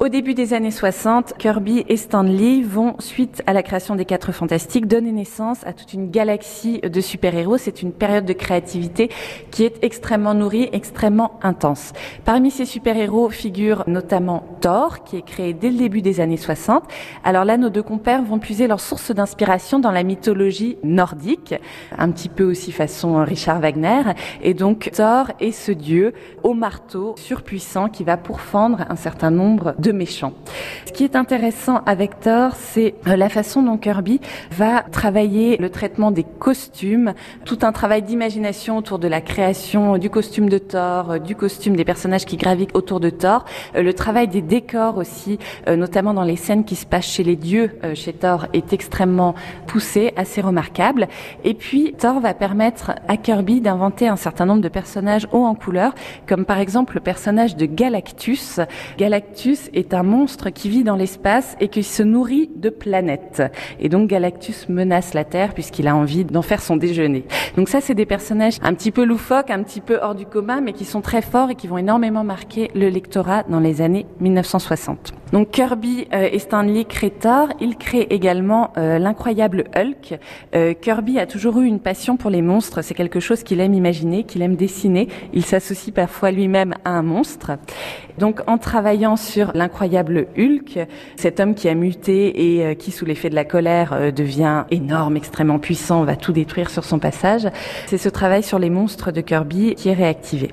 Au début des années 60, Kirby et Stan Lee vont, suite à la création des Quatre Fantastiques, donner naissance à toute une galaxie de super-héros. C'est une période de créativité qui est extrêmement nourrie, extrêmement intense. Parmi ces super-héros figure notamment Thor, qui est créé dès le début des années 60. Alors là, nos deux compères vont puiser leur source d'inspiration dans la mythologie nordique, un petit peu aussi façon Richard Wagner. Et donc, Thor est ce dieu au marteau surpuissant qui va pourfendre un certain nombre de méchants. Ce qui est intéressant avec Thor, c'est euh, la façon dont Kirby va travailler le traitement des costumes, tout un travail d'imagination autour de la création du costume de Thor, euh, du costume des personnages qui gravitent autour de Thor, euh, le travail des décors aussi, notamment dans les scènes qui se passent chez les dieux chez Thor, est extrêmement poussé, assez remarquable. Et puis Thor va permettre à Kirby d'inventer un certain nombre de personnages hauts en couleur, comme par exemple le personnage de Galactus. Galactus est un monstre qui vit dans l'espace et qui se nourrit de planètes. Et donc Galactus menace la Terre puisqu'il a envie d'en faire son déjeuner. Donc ça, c'est des personnages un petit peu loufoques, un petit peu hors du commun, mais qui sont très forts et qui vont énormément marquer le lectorat dans les années 1960. Donc Kirby euh, et Stanley créent Thor. Il crée également euh, l'incroyable Hulk. Euh, Kirby a toujours eu une passion pour les monstres. C'est quelque chose qu'il aime imaginer, qu'il aime dessiner. Il s'associe parfois lui-même à un monstre. Donc en travaillant sur l'incroyable Hulk, cet homme qui a muté et qui sous l'effet de la colère devient énorme, extrêmement puissant, va tout détruire sur son passage, c'est ce travail sur les monstres de Kirby qui est réactivé.